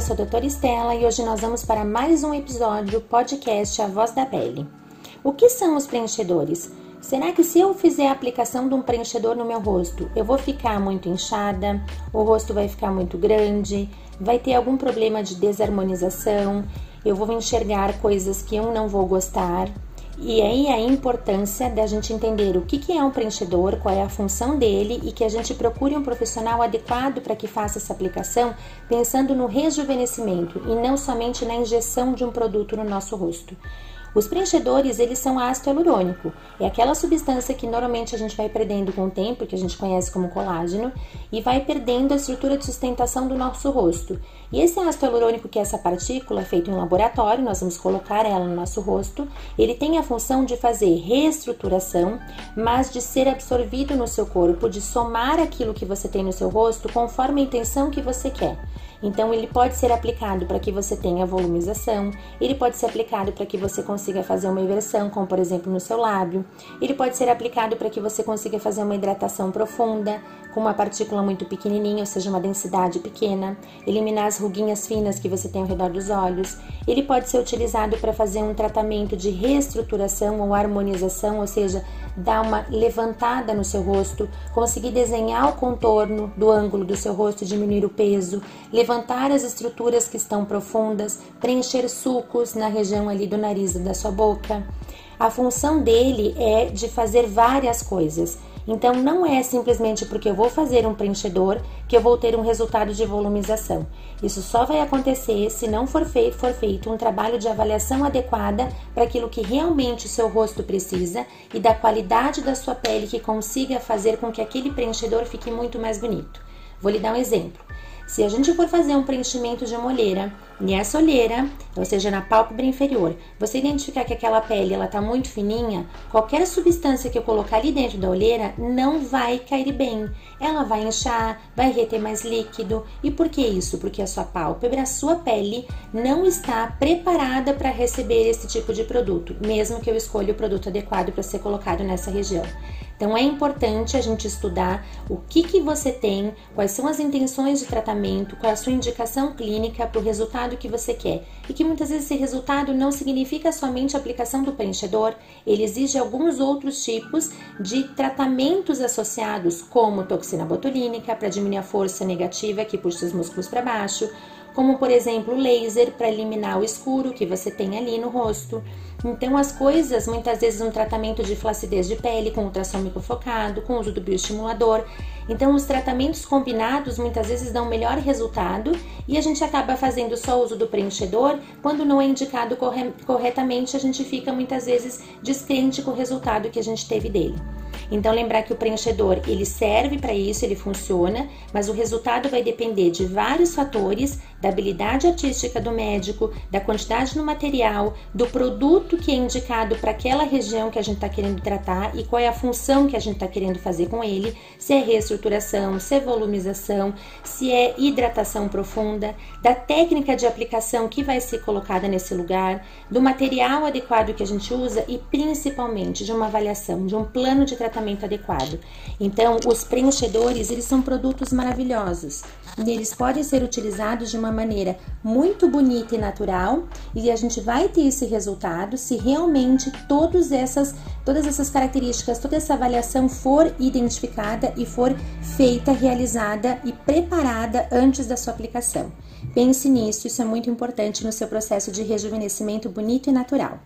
sou a doutora Estela e hoje nós vamos para mais um episódio podcast A Voz da Pele. O que são os preenchedores? Será que se eu fizer a aplicação de um preenchedor no meu rosto, eu vou ficar muito inchada, o rosto vai ficar muito grande, vai ter algum problema de desarmonização, eu vou enxergar coisas que eu não vou gostar? E aí a importância da gente entender o que, que é um preenchedor, qual é a função dele e que a gente procure um profissional adequado para que faça essa aplicação, pensando no rejuvenescimento e não somente na injeção de um produto no nosso rosto. Os preenchedores, eles são ácido hialurônico. É aquela substância que normalmente a gente vai perdendo com o tempo, que a gente conhece como colágeno, e vai perdendo a estrutura de sustentação do nosso rosto. E esse ácido hialurônico, que é essa partícula feita em laboratório, nós vamos colocar ela no nosso rosto, ele tem a função de fazer reestruturação, mas de ser absorvido no seu corpo, de somar aquilo que você tem no seu rosto conforme a intenção que você quer. Então, ele pode ser aplicado para que você tenha volumização, ele pode ser aplicado para que você consiga fazer uma inversão, como por exemplo no seu lábio, ele pode ser aplicado para que você consiga fazer uma hidratação profunda, com uma partícula muito pequenininha, ou seja, uma densidade pequena, eliminar as ruguinhas finas que você tem ao redor dos olhos. Ele pode ser utilizado para fazer um tratamento de reestruturação ou harmonização, ou seja, dar uma levantada no seu rosto, conseguir desenhar o contorno do ângulo do seu rosto, diminuir o peso, levantar as estruturas que estão profundas, preencher sucos na região ali do nariz e da sua boca. A função dele é de fazer várias coisas. Então, não é simplesmente porque eu vou fazer um preenchedor que eu vou ter um resultado de volumização. Isso só vai acontecer se não for feito, for feito um trabalho de avaliação adequada para aquilo que realmente o seu rosto precisa e da qualidade da sua pele que consiga fazer com que aquele preenchedor fique muito mais bonito. Vou lhe dar um exemplo. Se a gente for fazer um preenchimento de uma olheira, nessa olheira, ou seja, na pálpebra inferior, você identificar que aquela pele ela tá muito fininha, qualquer substância que eu colocar ali dentro da olheira não vai cair bem. Ela vai inchar, vai reter mais líquido. E por que isso? Porque a sua pálpebra, a sua pele não está preparada para receber esse tipo de produto, mesmo que eu escolha o produto adequado para ser colocado nessa região. Então é importante a gente estudar o que, que você tem, quais são as intenções de tratamento, qual é a sua indicação clínica para o resultado que você quer. E que muitas vezes esse resultado não significa somente a aplicação do preenchedor, ele exige alguns outros tipos de tratamentos associados, como toxina botulínica para diminuir a força negativa que puxa os músculos para baixo, como por exemplo laser para eliminar o escuro que você tem ali no rosto. Então as coisas, muitas vezes um tratamento de flacidez de pele com ultrassom microfocado, com uso do bioestimulador. Então os tratamentos combinados muitas vezes dão melhor resultado e a gente acaba fazendo só uso do preenchedor quando não é indicado corretamente, a gente fica muitas vezes descrente com o resultado que a gente teve dele. Então lembrar que o preenchedor ele serve para isso, ele funciona, mas o resultado vai depender de vários fatores, da habilidade artística do médico, da quantidade do material, do produto que é indicado para aquela região que a gente está querendo tratar e qual é a função que a gente está querendo fazer com ele, se é reestruturação, se é volumização, se é hidratação profunda, da técnica de aplicação que vai ser colocada nesse lugar, do material adequado que a gente usa e principalmente de uma avaliação, de um plano de tratamento tratamento adequado. Então, os preenchedores, eles são produtos maravilhosos eles podem ser utilizados de uma maneira muito bonita e natural e a gente vai ter esse resultado se realmente todas essas, todas essas características, toda essa avaliação for identificada e for feita, realizada e preparada antes da sua aplicação. Pense nisso, isso é muito importante no seu processo de rejuvenescimento bonito e natural.